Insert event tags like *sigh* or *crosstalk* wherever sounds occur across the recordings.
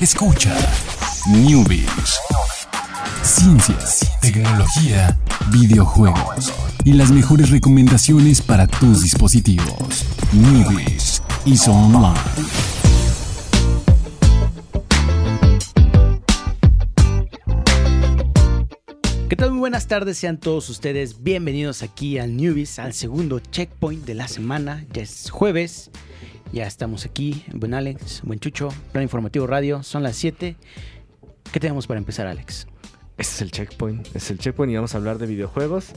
Escucha Newbies. Ciencias, tecnología, videojuegos y las mejores recomendaciones para tus dispositivos. Newbies y Online. ¿Qué tal? Muy buenas tardes, sean todos ustedes bienvenidos aquí al Newbies, al segundo checkpoint de la semana. Ya es jueves, ya estamos aquí. Buen Alex, buen Chucho, Plan Informativo Radio, son las 7. ¿Qué tenemos para empezar, Alex? Este es el checkpoint, es el checkpoint y vamos a hablar de videojuegos.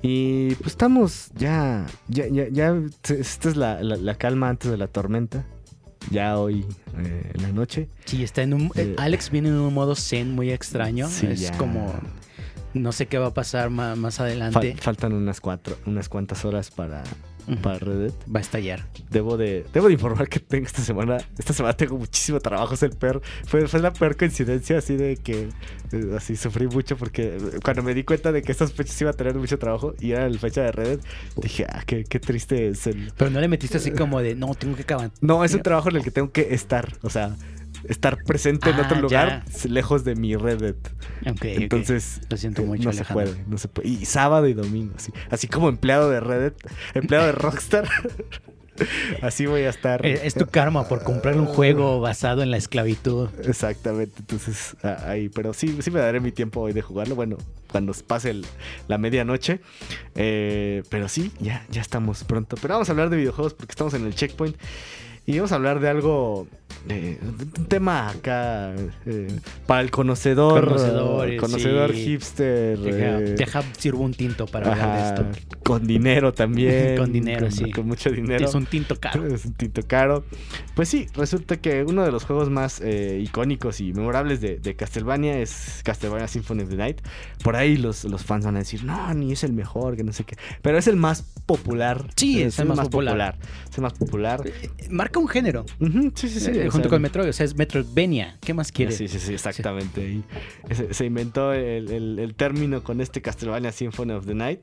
Y pues estamos ya, ya, ya, ya esta es la, la- la calma antes de la tormenta. Ya hoy eh, en la noche. Sí, está en un. Eh, Alex viene en un modo zen muy extraño. Sí, es ya. como. No sé qué va a pasar más, Fal- adelante. faltan unas cuatro, unas cuantas horas para, Para Red Dead. Va a estallar. Debo de, debo de informar que tengo esta semana, esta semana tengo muchísimo trabajo, es el peor, fue, fue la peor coincidencia así de que así sufrí mucho porque cuando me di cuenta de que estas fechas iba a tener mucho trabajo y era la fecha de Red Dead, dije, ah, qué, qué triste es el... Pero no le metiste así como de, no, tengo que acabar. No, es un trabajo en el que tengo que estar, o sea, estar presente en Ah, otro lugar ya. lejos de mi Red Dead. Ok, ok. Entonces, Lo siento eh, mucho, no se puede, no se puede. Y sábado y domingo, así, así como empleado de Red Dead, *laughs* empleado de Rockstar. *laughs* así voy a estar. Eh, Es tu karma por comprar un juego *laughs* basado en la esclavitud. Exactamente, entonces ahí, pero sí, sí me daré mi tiempo hoy de jugarlo, bueno, cuando pase el- la medianoche, Eh, pero sí, ya, ya estamos pronto, pero vamos a hablar de videojuegos porque estamos en el checkpoint y vamos a hablar de algo, eh, un tema acá eh, para el conocedor, Conocedores, conocedor sí. hipster, Deja, eh, deja sirvo un tinto para hablar ajá, de esto. con dinero también, *laughs* Con dinero, sí. con mucho dinero. Es un tinto caro. *laughs* Es un tinto caro. Pues sí, resulta que uno de los juegos más eh, icónicos y memorables de, de Castlevania es Castlevania Symphony of the Night. Por ahí los, los fans van a decir, no, ni es el mejor, que no sé qué. Pero es el más popular. Sí, es el más popular. Es el más popular. Marca un género. Sí, sí, sí. eh, junto con Metroid. O sea, es Metroidvania. ¿Qué más quiere? Sí, sí, sí, exactamente. Y se, se inventó el, el- el término con este Castlevania Symphony of the Night.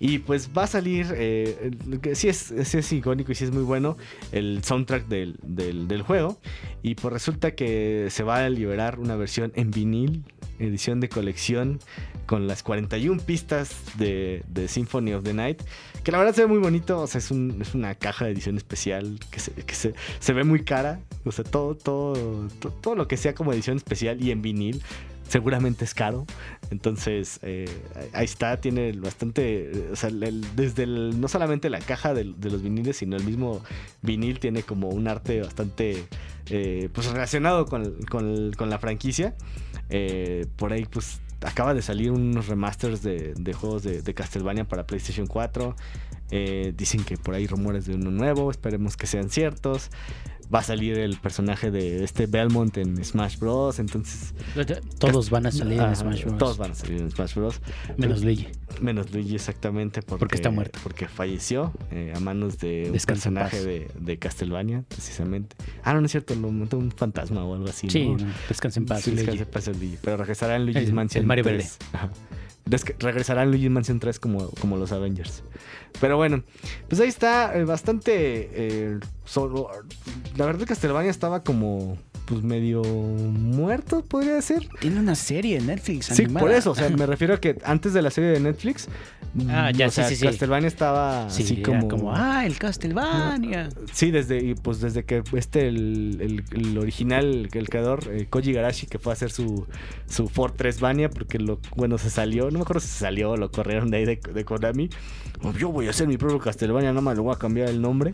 Y pues va a salir, eh, sí es, sí es icónico y sí es muy bueno, el soundtrack del, del- del juego. Y pues resulta que se va a liberar una versión en vinil, edición de colección, con las 41 pistas de, de Symphony of the Night. Que la verdad se ve muy bonito, o sea, es, un- es una caja de edición especial que, se, que se, se ve muy cara. O sea, todo, todo, to- todo, lo que sea como edición especial y en vinil seguramente es caro. Entonces, eh, ahí está, tiene bastante, o sea, el- desde el- no solamente la caja del- de, los viniles, sino el mismo vinil tiene como un arte bastante, eh, pues relacionado con, con- con la franquicia. Eh, por ahí, pues, acaba de salir unos remasters de, juegos de, de Castlevania para PlayStation 4. Eh, dicen que por ahí rumores de uno nuevo, esperemos que sean ciertos. Va a salir el personaje de este Belmont en Smash Bros. Entonces, Todos van a salir en Smash Bros. Todos van a salir en Smash Bros. Menos Luigi. Menos Luigi, exactamente. Porque, Porque está muerto. Porque falleció eh, a manos de un Descansa personaje de, de Castlevania, precisamente. Ah, no, no es cierto, lo mató un fantasma o algo así. Sí, ¿no? descansa en paz. Sí, descansa en paz el Luigi. Pero regresará en Luigi's El- Mansion el Mario 3. Ajá. Desca- regresará en Luigi's Mansion 3 como, como los Avengers. Pero bueno, pues ahí está, eh, bastante... eh, solo, la verdad Castlevania estaba como... Pues medio muerto, podría decir. Tiene una serie en Netflix. Sí, por eso, o sea, me *laughs* refiero a que antes de la serie de Netflix, Ah, ya, o sí, sea, sí, sí. Castlevania estaba Sí, así como, como, ah, el Castlevania. sí, desde y pues desde que este el, el- el original, el, creador eh, Koji Garashi que fue a hacer su su Fortressvania porque lo bueno se salió, no me acuerdo si se salió o lo corrieron de ahí de, de Konami. Oh, Yo voy a hacer mi propio Castlevania, nada más le voy a cambiar el nombre.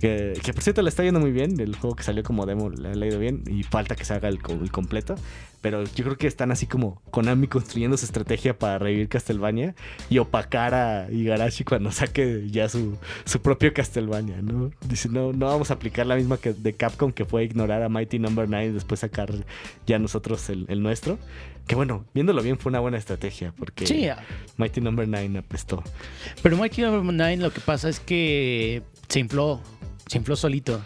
Que, que por cierto le está yendo muy bien, el juego que salió como demo le ha ido bien y falta que se haga el, el completo. Pero yo creo que están así como Konami construyendo su estrategia para revivir Castlevania y opacar a Igarashi cuando saque ya su, su propio Castlevania, ¿no? Dice, no, no vamos a aplicar la misma que de Capcom que fue ignorar a Mighty Number 9 y después sacar ya nosotros el, el nuestro. Que bueno, viéndolo bien fue una buena estrategia porque Sí, Mighty Number 9 apestó. pero Mighty Number 9 lo que pasa es que se infló Se infló solito.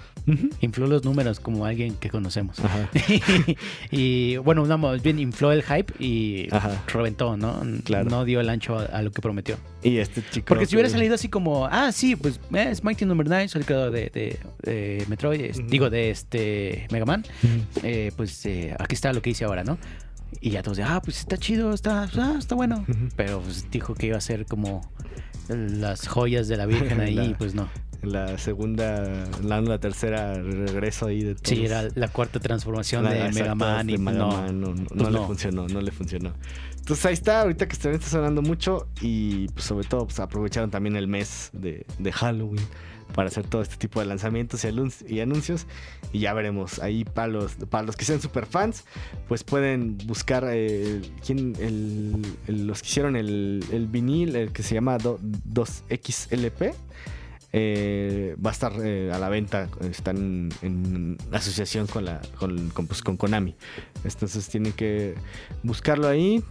Infló los números como alguien que conocemos. Ajá. *laughs* y bueno, no, más bien infló el hype y Ajá. reventó, ¿no? Claro. No dio el ancho a, a lo que prometió. Y este chico. Porque si hubiera salido así como, ah, sí, pues eh, es Mighty Number 9, soy el creador de, de, de Metroid, digo, de este Mega Man, eh, pues eh, aquí está lo que hice ahora, ¿no? Y ya todos de, ah, pues está chido, está, ah, está bueno. Pero pues dijo que iba a ser como las joyas de la Virgen *laughs* ahí, La- y pues no. La segunda, la, la tercera regreso ahí de todos. Sí, era la cuarta transformación La- de exacto, Mega Man de y Mega no. Man, no, no, pues no le funcionó, no le funcionó. Entonces ahí está, ahorita que también está sonando mucho y pues, sobre todo pues, aprovecharon también el mes de, de Halloween para hacer todo este tipo de lanzamientos y, anun- y anuncios y ya veremos ahí para los para los que sean super fans pues pueden buscar eh, quién el- el- los que hicieron el, el vinil el que se llama do- 2XLP eh, va a estar eh, a la venta. Están en asociación con la con, con, pues, con Konami. Entonces tienen que buscarlo ahí.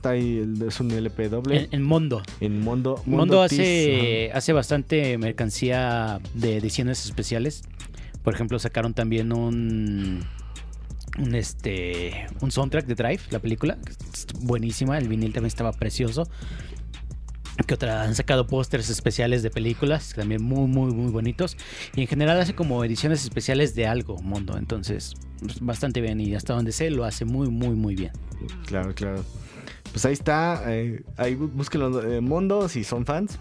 Es un LP doble. En, en Mondo. en Mondo. Mondo hace, hace bastante mercancía de ediciones especiales. Por ejemplo, sacaron también un, un este un soundtrack de Drive, la película. Buenísima, el vinil también estaba precioso. Otra, han sacado pósters especiales de películas, también muy, muy, muy bonitos. Y en general hace como ediciones especiales de algo, Mondo. Entonces, pues, bastante bien. Y hasta donde sé, lo hace muy, muy, muy bien. Claro, claro. Pues ahí está. eh, ahí bú- búsquenlo en Mondo si son fans.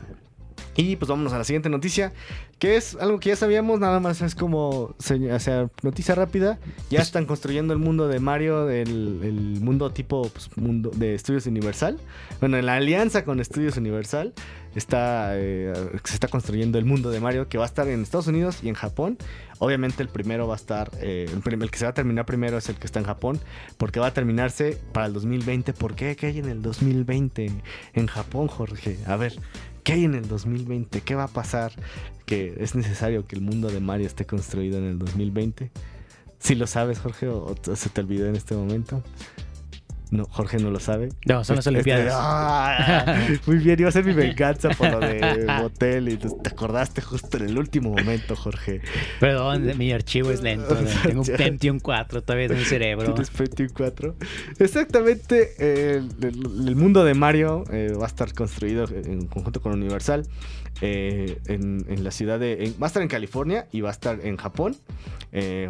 Y pues vámonos a la siguiente noticia, que es algo que ya sabíamos, nada más es como, se- o sea, noticia rápida. Ya están construyendo el mundo de Mario, el, el mundo tipo pues, mundo de Estudios Universal. Bueno, en la alianza con Estudios Universal está, eh, se está construyendo el mundo de Mario que va a estar en Estados Unidos y en Japón. Obviamente el primero va a estar, eh, el, el que se va a terminar primero es el que está en Japón, porque va a terminarse para el 2020. ¿Por qué? ¿Qué hay en el 2020 en Japón, Jorge? A ver, ¿qué hay en el 2020? ¿Qué va a pasar? Que es necesario que el mundo de Mario esté construido en el 2020. Si lo sabes, Jorge, o, se te olvidó en este momento. No, Jorge no lo sabe. No, son las Este- Olimpiadas. este- ¡Ah! muy bien, iba a ser mi venganza por lo de Motel y te te acordaste justo en el último momento, Jorge. Perdón, mi archivo es lento. *laughs* Tengo un Pentium 4 todavía en el cerebro. *laughs* Tienes Pentium 4. Exactamente, eh, el, el mundo de Mario eh, va a estar construido en conjunto con Universal eh, en, en la ciudad de... en- va a estar en California y va a estar en Japón. eh,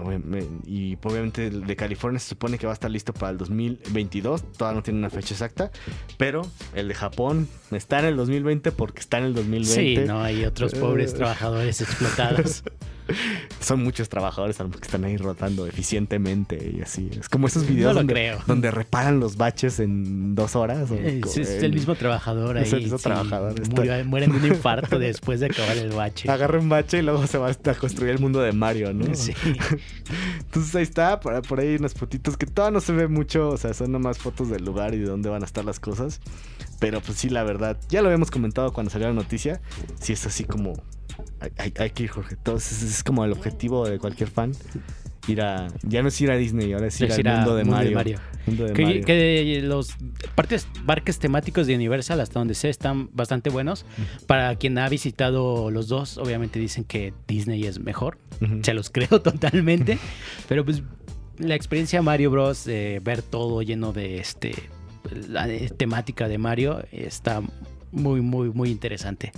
y obviamente el de California se supone que va a estar listo para el 2022. Todavía no tiene una fecha exacta. Pero el de Japón está en el 2020 porque está en el 2020. Sí, no, hay otros pobres Eh. trabajadores explotados. *laughs* *laughs* Son muchos trabajadores a que están ahí rotando eficientemente y así. Es como esos videos No donde, creo. donde reparan los baches en dos horas. o Es, el mismo trabajador ahí. Es el mismo sí, trabajador, *laughs* mueren de un infarto después de acabar el bache. Agarra un bache y luego se va a construir el mundo de Mario, ¿no? *laughs* Sí. Entonces ahí está, por, por ahí unas fotitos que todavía no se ve mucho, o sea, son nomás fotos del lugar y de dónde van a estar las cosas. Pero pues sí, la verdad, ya lo habíamos comentado cuando salió la noticia, si es así como... Hay, hay- que ir, Jorge. Entonces es como el objetivo de cualquier fan. Ir a... Ya no es ir a Disney, ahora es ir Es al ir a mundo de mundo de Mario. Mundo de Que, Mario. que los partes, parques temáticos de Universal, hasta donde sé, están bastante buenos. Para quien ha visitado los dos, obviamente dicen que Disney es mejor. Ujú. Se los *laughs* creo totalmente. pero pues la experiencia Mario Bros. eh, ver todo lleno de este la temática de Mario está muy, muy, muy interesante.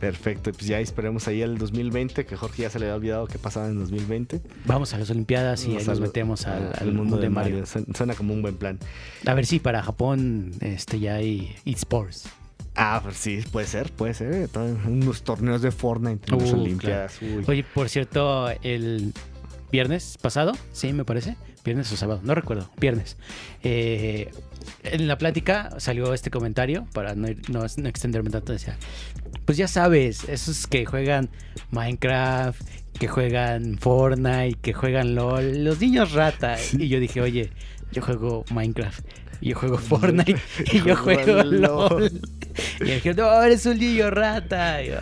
Perfecto, pues ya esperemos ahí el 2020, que Jorge ya se le había olvidado qué pasaba en 2020. Vamos a las Olimpiadas y ahí nos metemos al, al al mundo, de Mario. Suena, suena como un buen plan. A ver si para Japón este, ya hay eSports. Ah, pues sí, puede ser, puede ser. eh, Unos torneos de Fortnite en las Uh, Olimpiadas. uy. Oye, por cierto, el viernes pasado, sí, me parece, viernes o sábado, no recuerdo, viernes. eh, en la plática salió este comentario, para no, ir- no, no extenderme tanto, decía, pues ya sabes, esos que juegan Minecraft, que juegan Fortnite, que juegan LOL, los niños rata. Y yo dije, oye, yo juego Minecraft, yo juego *laughs* Fortnite, y yo juego LOL. Y me dijeron, no, eres un niño rata. Yo,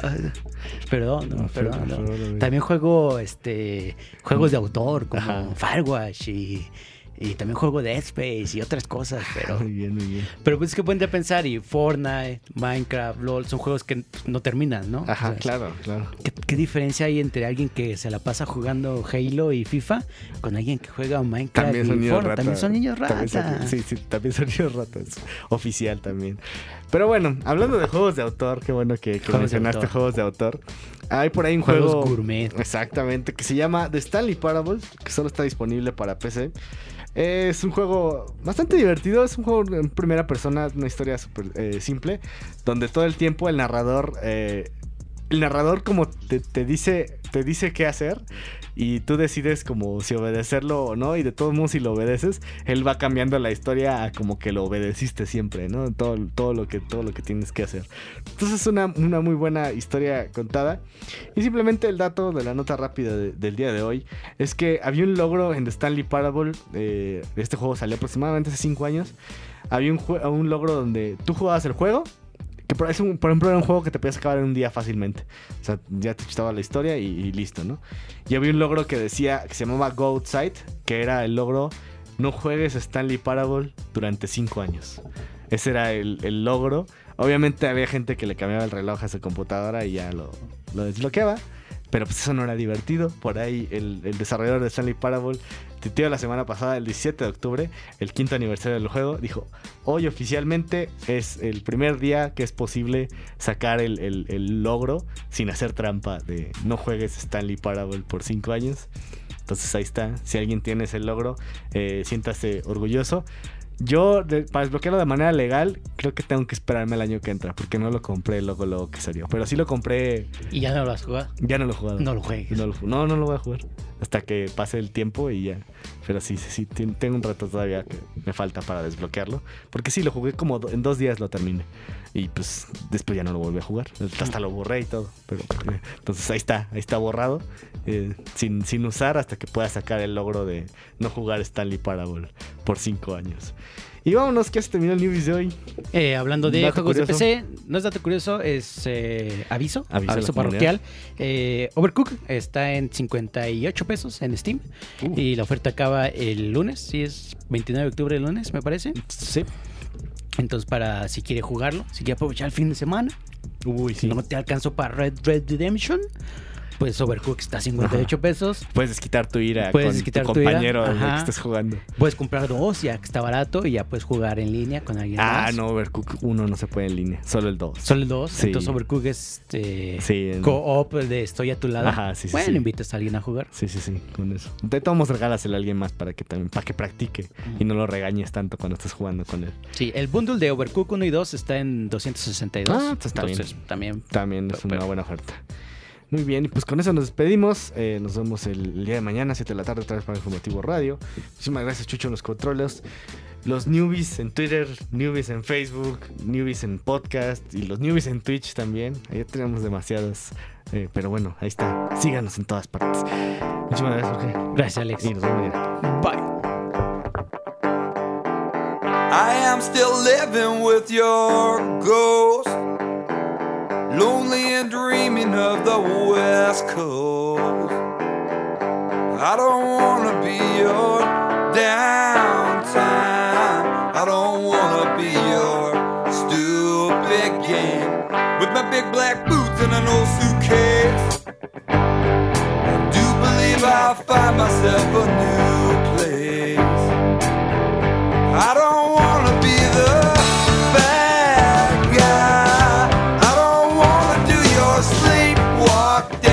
perdón, no, perdón. no. También juego este juegos de autor como. Firewatch y Y también juego de Space y otras cosas, pero... *laughs* Muy bien, muy bien. Pero pues es que pueden pensar y Fortnite, Minecraft, LOL, son juegos que no terminan, ¿no? Ajá, O sea, claro, claro. ¿qué, qué diferencia hay entre alguien que se la pasa jugando Halo y FIFA con alguien que juega Minecraft También son y niños Fortnite? También son niños son- ratas. sí, sí, también son niños ratas. Oficial también. Pero bueno, hablando de juegos de autor, qué bueno que, que Juegos de mencionaste juegos de autor. Hay por ahí un Juegos juego. gourmet. Exactamente, que se llama The Stanley Parable, que solo está disponible para PC. Es un juego bastante divertido, es un juego en primera persona, una historia súper eh, simple, donde todo el tiempo el narrador, eh, el narrador como te, te dice, te dice qué hacer y tú decides como si obedecerlo o no y de todos modos si lo obedeces, él va cambiando la historia a como que lo obedeciste siempre, ¿no? Todo, todo, lo, que, todo lo que tienes que hacer. Entonces es una, una muy buena historia contada. Y simplemente el dato de la nota rápida de- del día de hoy es que había un logro en The Stanley Parable. eh, este juego salió aproximadamente hace 5 años. Había un, un logro donde tú jugabas el juego. Que por, es un- por ejemplo era un juego que te podías acabar en un día fácilmente. O sea, ya te chutaba la historia y, y listo, ¿no? Y había un logro que decía, que se llamaba Go Outside, que era el logro, no juegues Stanley Parable durante 5 años. Ese era el, el logro. Obviamente había gente que le cambiaba el reloj a su computadora y ya lo, lo desbloqueaba. Pero pues eso no era divertido. Por ahí el, el desarrollador de Stanley Parable tuiteó la semana pasada, el 17 de octubre, el quinto aniversario del juego. Dijo, hoy oficialmente es el primer día que es posible sacar el, el- el logro sin hacer trampa de no juegues Stanley Parable por 5 años. Entonces ahí está. Si alguien tiene ese logro, eh, siéntase orgulloso. Yo, de- para desbloquearlo de manera legal, creo que tengo que esperarme el año que entra, porque no lo compré luego, luego que salió. Pero sí lo compré, Y ya no lo has jugado. ya no lo he jugado. No lo juegues. No, lo no, no lo voy a jugar. Hasta que pase el tiempo y ya. Pero sí, sí, sí, tengo un rato todavía que me falta para desbloquearlo. Porque sí, lo jugué como en dos días lo terminé. Y pues después ya no lo volví a jugar. Hasta lo borré y todo. Pero eh, entonces ahí está, ahí está borrado. eh, sin, sin usar hasta que pueda sacar el logro de no jugar Stanley Parable por cinco años. Y vámonos, que ya se terminó el newbies de hoy. Eh, hablando de Dato juegos curioso. de PC, no es dato curioso, es eh, aviso, Aviso parroquial. Eh, Overcook está en 58 pesos en Steam Uh. y la oferta acaba el lunes, sí es 29 de octubre el lunes, me parece. Sí. Entonces para si quiere jugarlo, si quiere aprovechar el fin de semana, Uy, si sí. no te alcanzó para Red Red Redemption, pues Overcook está a 58 pesos. Puedes desquitar tu ira Puedes con desquitar tu tu ira, compañero de que ajá. estés jugando. Puedes comprar dos ya que está barato y ya puedes jugar en línea con alguien Ah, más. no, Overcook 1 no se puede en línea, solo el 2. Solo el dos, Sí. entonces Overcook es eh, Sí, en- co-op de estoy a tu lado. Ajá, sí, sí, bueno, sí. invitas a alguien a jugar. Sí, sí, sí, con eso. De todos modos, regálaselo a alguien más para que también, para que practique y no lo regañes tanto cuando estés jugando con él. Sí, el bundle de Overcook 1 y 2 está en 262. Ah, está entonces también También es Pero- una buena oferta. Muy bien, y pues con eso nos despedimos. Eh, nos vemos el, el día de mañana, 7 de la tarde, otra vez para Informativo Radio. Muchísimas gracias, Chucho, en los controles. Los newbies en Twitter, newbies en Facebook, newbies en podcast y los newbies en Twitch también. Ahí tenemos demasiadas. eh, pero bueno, ahí está. Síganos en todas partes. Muchísimas gracias, Jorge. Gracias, Alex. Y nos vemos mañana. Bye. I am still living with your ghost. Lonely and dreaming of the West Coast. I don't wanna be your downtime. I don't wanna be your stupid game. With my big black boots and an old suitcase. I do believe I'll find myself a new do your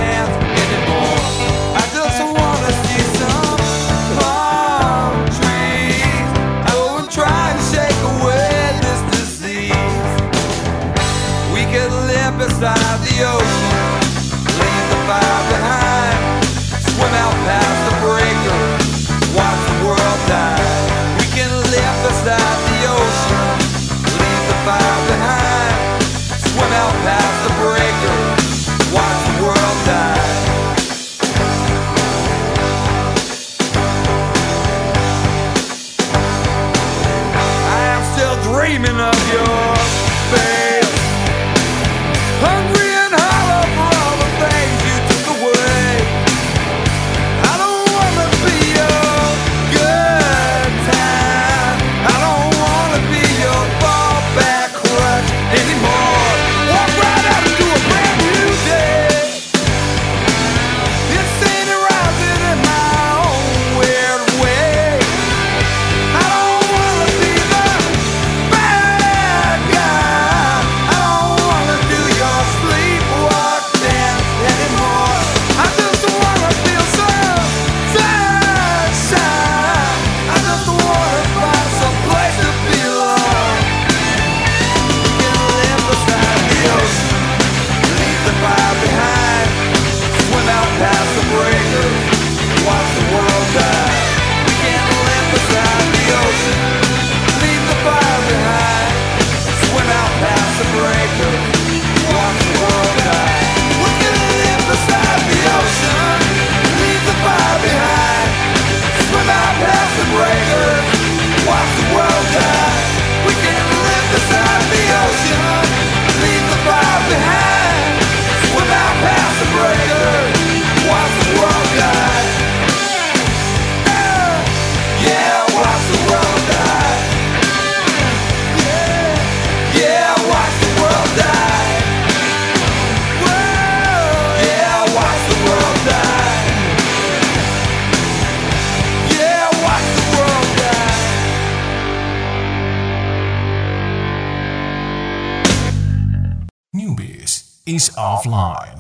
offline.